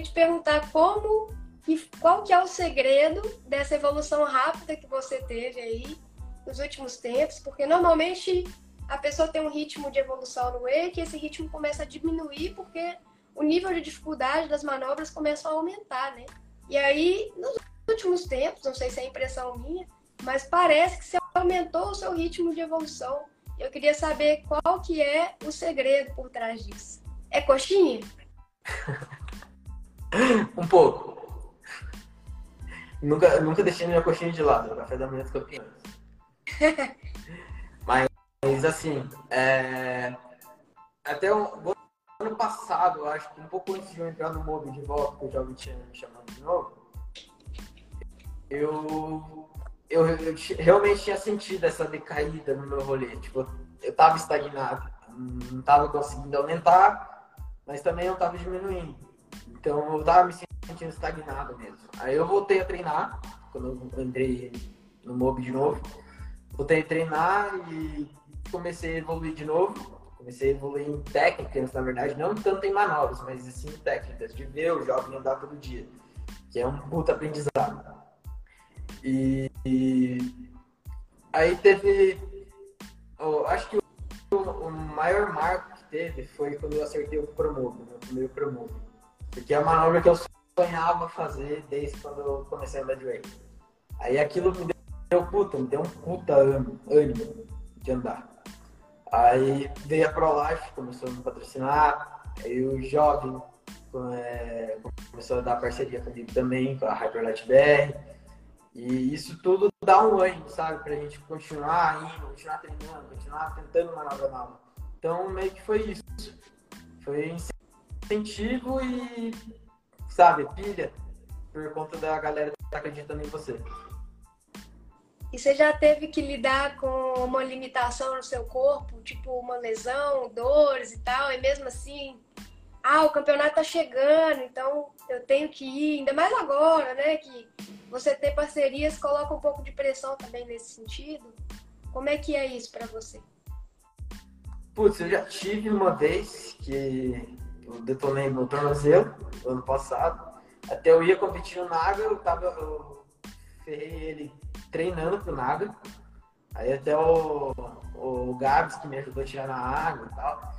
te perguntar como e qual que é o segredo dessa evolução rápida que você teve aí nos últimos tempos? Porque normalmente a pessoa tem um ritmo de evolução no e esse ritmo começa a diminuir porque o nível de dificuldade das manobras começa a aumentar, né? E aí, nos últimos tempos, não sei se é impressão minha, mas parece que você aumentou o seu ritmo de evolução. Eu queria saber qual que é o segredo por trás disso. É coxinha? um pouco. Nunca, nunca deixei minha coxinha de lado, o café da manhã campeões. Mas, assim, é... até o ano passado, acho que um pouco antes de eu entrar no MOB de volta, que eu já tinha me chamando de novo, eu, eu, eu, realmente tinha sentido essa decaída no meu rolê. Tipo, eu tava estagnado, não tava conseguindo aumentar, mas também não tava diminuindo. Então eu tava me sentindo estagnado mesmo. Aí eu voltei a treinar, quando eu entrei no MOB de novo. Voltei a treinar e comecei a evoluir de novo. Comecei a evoluir em técnicas, na verdade, não tanto em manobras, mas sim em técnicas, de ver o jovem andar todo dia, que é um puta aprendizado. E, e aí teve. Oh, acho que o, o, maior marco que teve foi quando eu acertei o Promove, meu primeiro Promove. Porque é a manobra que eu sonhava fazer desde quando eu comecei a andar de wake. Aí aquilo me deu puta, me deu um puta ânimo de andar. Aí veio a ProLife, começou a me patrocinar, aí o Jovem é, começou a dar parceria comigo também, com a Hyperlight BR. E isso tudo dá um ânimo, sabe? Pra gente continuar indo, continuar treinando, continuar tentando uma nova nova. Então meio que foi isso. Foi incentivo e, sabe, pilha por conta da galera que tá acreditando em você. E você já teve que lidar com uma limitação no seu corpo, tipo uma lesão, dores e tal, e mesmo assim, ah, o campeonato tá chegando, então eu tenho que ir, ainda mais agora, né? Que você ter parcerias coloca um pouco de pressão também nesse sentido. Como é que é isso para você? Putz, eu já tive uma vez que eu detonei meu tornozelo no ano passado. Até eu ia competir no Naga, eu tava. Eu ferrei ele treinando pro Naga. Aí até o, o Gabs que me ajudou a tirar na água e tal.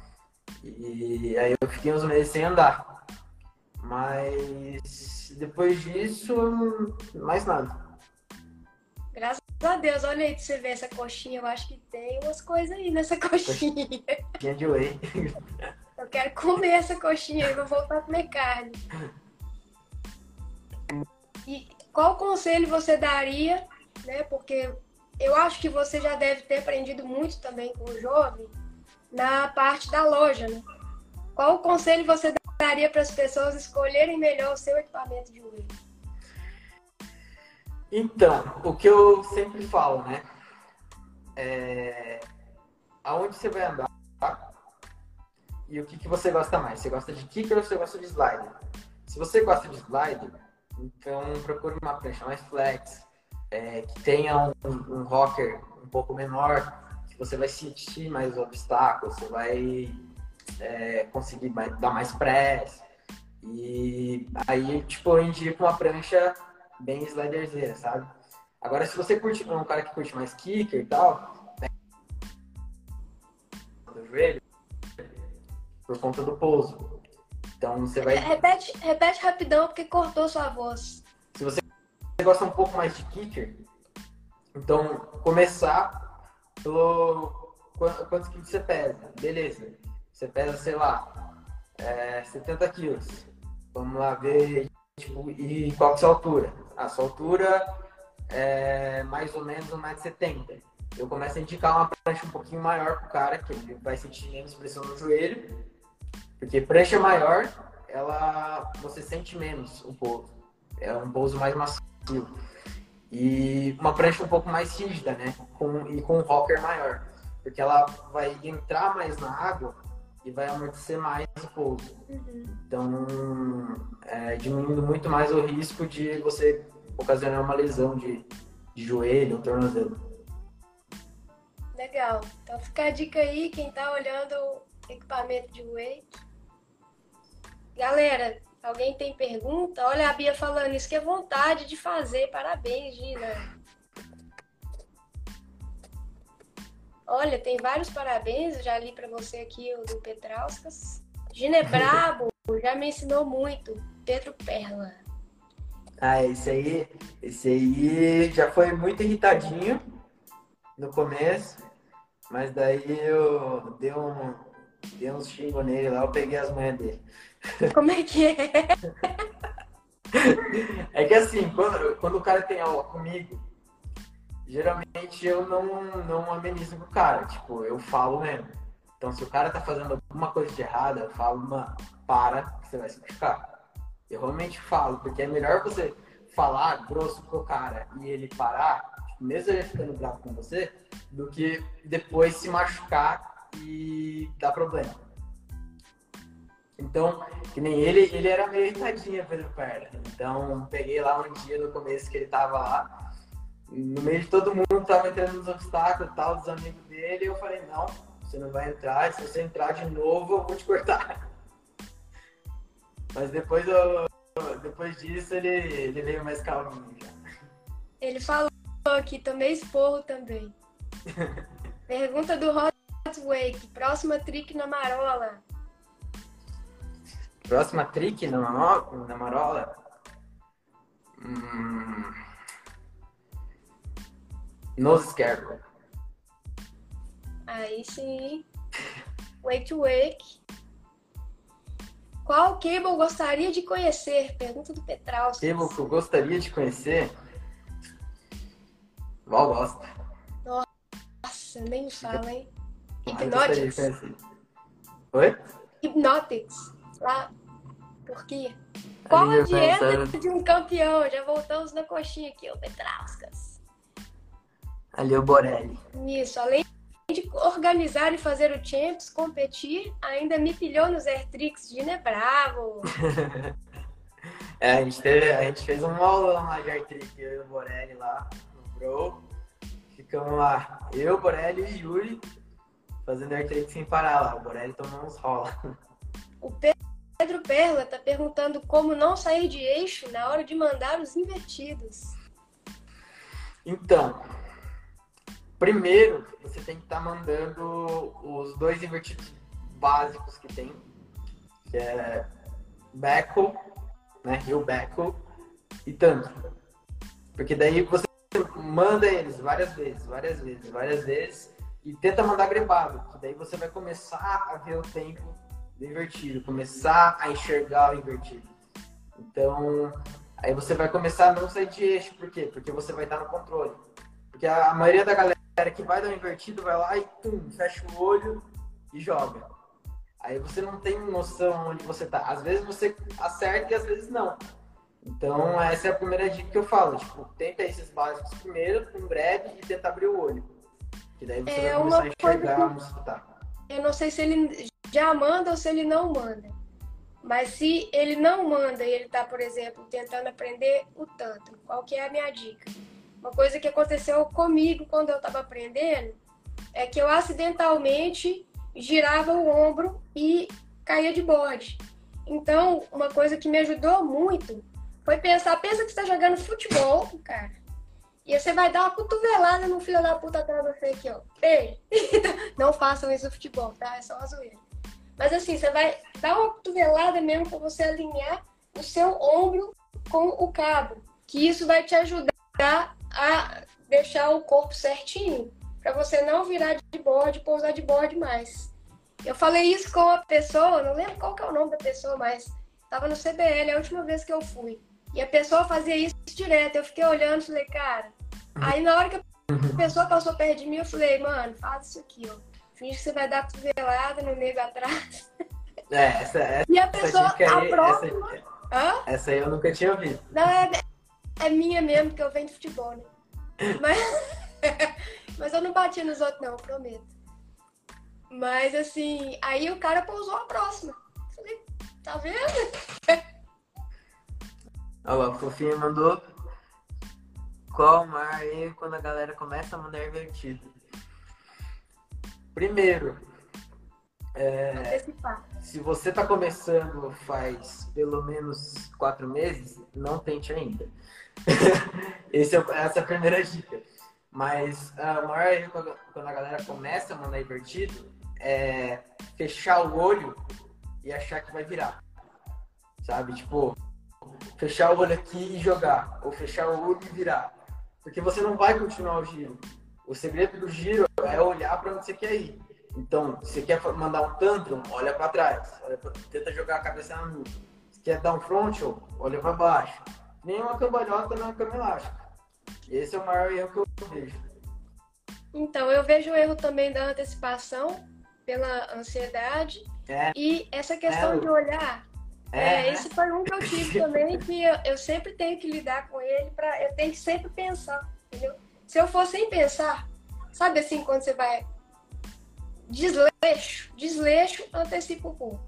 E aí eu fiquei uns meses sem andar. Mas depois disso, mais nada. Graças a Deus, olha aí pra você ver essa coxinha. Eu acho que tem umas coisas aí nessa coxinha. Coxinha de whey. Eu quero comer essa coxinha, e vou voltar a comer carne. E qual conselho você daria né? Porque eu acho que você já deve ter aprendido muito também com o jovem na parte da loja, né? Qual conselho você daria para as pessoas escolherem melhor o seu equipamento de joelho? Então, o que eu sempre falo, né? É... Aonde você vai andar e o que, que você gosta mais? Você gosta de kicker ou você gosta de slider? Se você gosta de slider, então procure uma prancha mais flex, é, que tenha um, um rocker um pouco menor, que você vai sentir mais obstáculos, você vai é, conseguir mais, dar mais press. E aí, tipo, eu indico uma prancha bem sliderzeira, sabe? Agora, se você curte um cara que curte mais kicker e tal, do joelho, por conta do pouso. Então você vai. Repete, repete rapidão porque cortou sua voz. Se você gosta um pouco mais de kicker, então começar pelo quantos quilos você pesa. Beleza. Você pesa, sei lá, é, 70 quilos. Vamos lá ver tipo, e qual que é a sua altura. A sua altura é mais ou menos 1,70m. Eu começo a indicar uma prancha um pouquinho maior pro cara, que ele vai sentir menos pressão no joelho. Porque prancha maior, ela você sente menos o pouso. É um pouso mais macio. E uma prancha um pouco mais rígida, né? Com, e com um rocker maior. Porque ela vai entrar mais na água e vai amortecer mais o pouso. Uhum. Então, é, diminuindo muito mais o risco de você ocasionar uma lesão de, de joelho ou tornozelo. Legal. Então fica a dica aí, quem tá olhando o equipamento de weight. Galera, alguém tem pergunta? Olha a Bia falando isso que é vontade de fazer. Parabéns, Gina. Olha, tem vários parabéns, eu já li para você aqui o do Petrauskas. Gina é brabo, já me ensinou muito. Pedro Perla. Ah, esse aí, esse aí já foi muito irritadinho no começo, mas daí eu dei um, dei uns xingos nele lá, eu peguei as manhas dele. Como é que é? É que assim, quando, quando o cara tem aula comigo, geralmente eu não, não amenizo com o cara. Tipo, eu falo mesmo. Então, se o cara tá fazendo alguma coisa de errada, eu falo, mano, para, que você vai se machucar. Eu realmente falo, porque é melhor você falar grosso pro cara e ele parar, tipo, mesmo ele ficando bravo com você, do que depois se machucar e dar problema. Então, que nem ele, ele era meio irritadinho, Pedro Perna. Então, peguei lá um dia no começo que ele tava lá, no meio de todo mundo tava entrando nos obstáculos tal, dos amigos dele, e eu falei, não, você não vai entrar, se você entrar de novo, eu vou te cortar. Mas depois, eu, depois disso, ele, ele veio mais calminho já. Ele falou aqui, também esporro também. Pergunta do Hot Wake, próxima trick na marola. Próxima trick na, na marola? Hum... Nose Scarecrow. Aí sim. Wake to Wake. Qual cable gostaria de conhecer? Pergunta do Petral. Cable que eu gostaria de conhecer? Val gosta. Nossa, nem fala, hein? Hypnotics. Oi? Hypnotics. Lá. Por quê? Qual a dieta de um campeão? Já voltamos na coxinha aqui, o Petrauskas. Ali é o Borelli. Isso, além de organizar e fazer o Champs competir, ainda me pilhou nos Airtrix de Nebravo. é, a gente, teve, a gente fez um aulão lá de Airtrix, eu e o Borelli lá no Pro. Ficamos lá, eu, Borelli e Yuri, fazendo Airtrix sem parar lá. O Borelli tomou uns rola. O Pedro Perla tá perguntando como não sair de eixo na hora de mandar os invertidos. Então, Primeiro, você tem que estar tá mandando os dois invertidos básicos que tem, que é backle, né, heel backle e tanto. Porque daí você manda eles várias vezes, várias vezes, várias vezes e tenta mandar grebado, que daí você vai começar a ver o tempo do invertido, começar a enxergar o invertido. Então, aí você vai começar a não sair de eixo, por quê? Porque você vai estar no controle. Porque a, a maioria da galera que vai dar um invertido vai lá e pum, fecha o olho e joga. Aí você não tem noção onde você tá. Às vezes você acerta e às vezes não. Então, essa é a primeira dica que eu falo. Tipo, tenta esses básicos primeiro, com breve, e tenta abrir o olho. Que daí você é vai começar a enxergar tá. Eu não sei se ele já manda ou se ele não manda. Mas se ele não manda e ele tá, por exemplo, tentando aprender o tanto, qual que é a minha dica? Uma coisa que aconteceu comigo quando eu estava aprendendo é que eu acidentalmente girava o ombro e caía de bode. Então, uma coisa que me ajudou muito foi pensar, pensa que você está jogando futebol, cara. E você vai dar uma cotovelada no filho da puta atrás de você aqui, ó. Ei! Não façam isso no futebol, tá? É só uma zoeira. Mas assim, você vai dar uma cotovelada mesmo para você alinhar o seu ombro com o cabo. Que isso vai te ajudar a deixar o corpo certinho. para você não virar de bode, pousar de bode mais. Eu falei isso com a pessoa, não lembro qual que é o nome da pessoa, mas tava no CBL a última vez que eu fui. E a pessoa fazia isso direto. Eu fiquei olhando e falei, cara. Aí na hora que a pessoa passou perto de mim, eu falei, mano, faz isso aqui, ó. Finge que você vai dar cotovelada no nego atrás. É, essa, essa E a pessoa, aí, a próxima. Essa, essa, aí eu nunca tinha ouvido. Não, é, é minha mesmo, que eu venho de futebol, né? Mas, mas eu não bati nos outros, não, prometo. Mas assim, aí o cara pousou a próxima. Falei, tá vendo? Olha lá, o Fofinho mandou. Qual o maior erro quando a galera começa a mandar invertido? Primeiro, é, se você está começando faz pelo menos quatro meses, não tente ainda. É, essa é a primeira dica. Mas o maior erro quando a galera começa a mandar invertido é fechar o olho e achar que vai virar. Sabe? Tipo, fechar o olho aqui e jogar. Ou fechar o olho e virar. Porque você não vai continuar o giro. O segredo do giro é olhar para onde você quer ir. Então, se você quer mandar um tantrum, olha para trás. Olha pra... tenta jogar a cabeça na nuca. Se quer dar um frontal, olha para baixo. Nem uma cambalhota na cama elástica. Esse é o maior erro que eu vejo. Então, eu vejo o erro também da antecipação pela ansiedade. É. E essa questão é. de olhar. É, é, esse foi um que eu tive também, que eu, eu sempre tenho que lidar com ele, pra, eu tenho que sempre pensar, entendeu? Se eu for sem pensar, sabe assim, quando você vai desleixo, desleixo antecipa um pouco.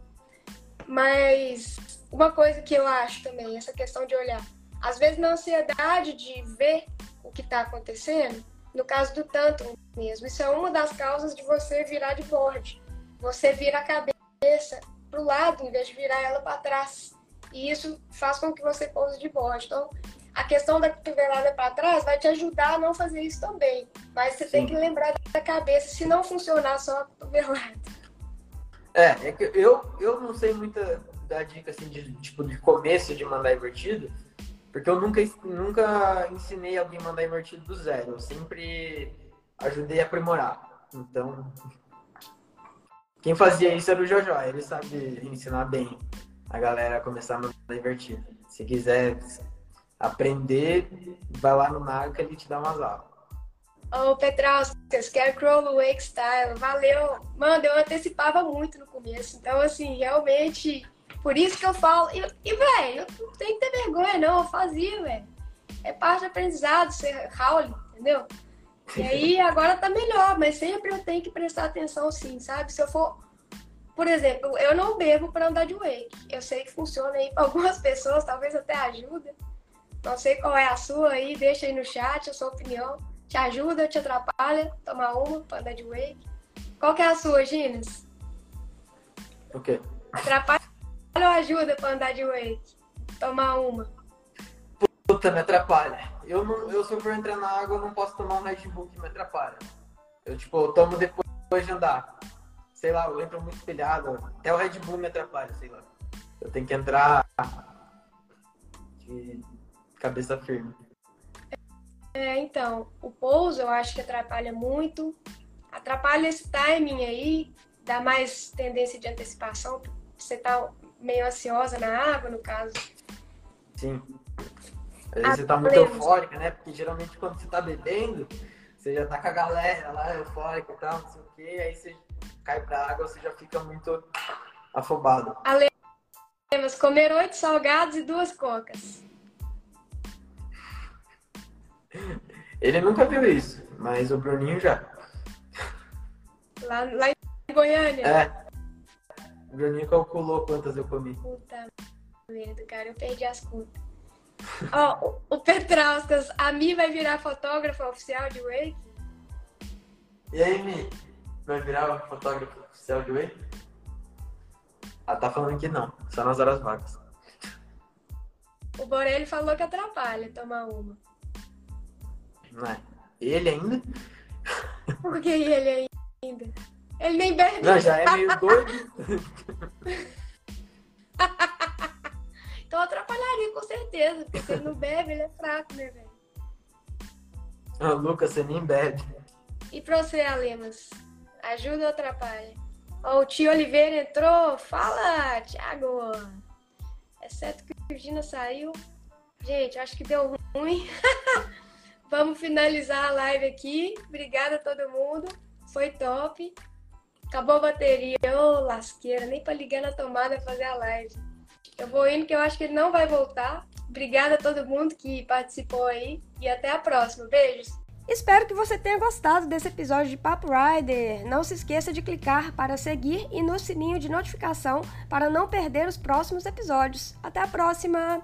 Mas uma coisa que eu acho também, essa questão de olhar. Às vezes na ansiedade de ver o que está acontecendo, no caso do tanto mesmo, isso é uma das causas de você virar de borde. Você vira a cabeça para o lado em vez de virar ela para trás. E isso faz com que você pouse de borde. Então, a questão da cotovelada para trás vai te ajudar a não fazer isso também. Mas você Sim. tem que lembrar da cabeça se não funcionar só a cotovelada. É, é que eu, eu não sei muita da dica assim de tipo de começo de mandar invertido, porque eu nunca, nunca ensinei alguém a mandar invertido do zero. Eu sempre ajudei a aprimorar. Então, quem fazia isso era o Jojo. Ele sabe ensinar bem a galera a começar a mandar invertido. Se quiser aprender, vai lá no Naga que ele te dá umas aulas. Ô, oh, Petrauskas, Scarecrow Wake Style, valeu. Mano, eu antecipava muito no começo. Então, assim, realmente, por isso que eu falo. E, e velho, eu não tenho que ter vergonha, não. Eu fazia, velho. É parte do aprendizado ser Howling, entendeu? E aí, agora tá melhor, mas sempre eu tenho que prestar atenção, sim, sabe? Se eu for. Por exemplo, eu não bebo para andar de wake. Eu sei que funciona aí para algumas pessoas, talvez até ajuda. Não sei qual é a sua aí, deixa aí no chat a sua opinião. Te ajuda, te atrapalha? Tomar uma para andar de wake. Qual que é a sua, Gines? O quê? Atrapalha ou ajuda para andar de wake? Tomar uma. Puta, me atrapalha. Eu, não, eu se eu for entrar na água, eu não posso tomar um Red Bull que me atrapalha. Eu, tipo, eu tomo depois de andar. Sei lá, eu entro muito espelhado. Até o Red Bull me atrapalha, sei lá. Eu tenho que entrar de cabeça firme. É, então, o pouso eu acho que atrapalha muito. Atrapalha esse timing aí, dá mais tendência de antecipação. Você tá meio ansiosa na água, no caso. Sim. Às vezes você tá muito eufórica, né? Porque geralmente quando você tá bebendo, você já tá com a galera lá, eufórica e tal, não sei o quê, aí você cai pra água, você já fica muito afobado. Alemas, comer oito salgados e duas cocas. Ele nunca viu isso, mas o Bruninho já. Lá, lá em Goiânia? É. O Bruninho calculou quantas eu comi. Puta merda, cara, eu perdi as contas. Ó, oh, o Petrauskas, a Mi vai virar fotógrafa oficial de Wake? E aí, Mi? Vai virar fotógrafa oficial de Wake? Ah, tá falando que não, só nas horas vagas. O Borelli falou que atrapalha tomar uma. Não é? Ele ainda? Por que ele ainda? Ele nem bebe. Não, já é meio doido. então atrapalharia com certeza, porque se ele não bebe, ele é fraco, né, velho? Ah, Lucas, você nem bebe. E pra você, Alemas? Ajuda ou atrapalha? Ó, o tio Oliveira entrou. Fala, Thiago! Exceto que o Gina saiu. Gente, acho que deu ruim. Vamos finalizar a live aqui. Obrigada a todo mundo. Foi top. Acabou a bateria. Ô, oh, lasqueira. Nem para ligar na tomada fazer a live. Eu vou indo que eu acho que ele não vai voltar. Obrigada a todo mundo que participou aí. E até a próxima. Beijos. Espero que você tenha gostado desse episódio de Papo Rider. Não se esqueça de clicar para seguir e no sininho de notificação para não perder os próximos episódios. Até a próxima!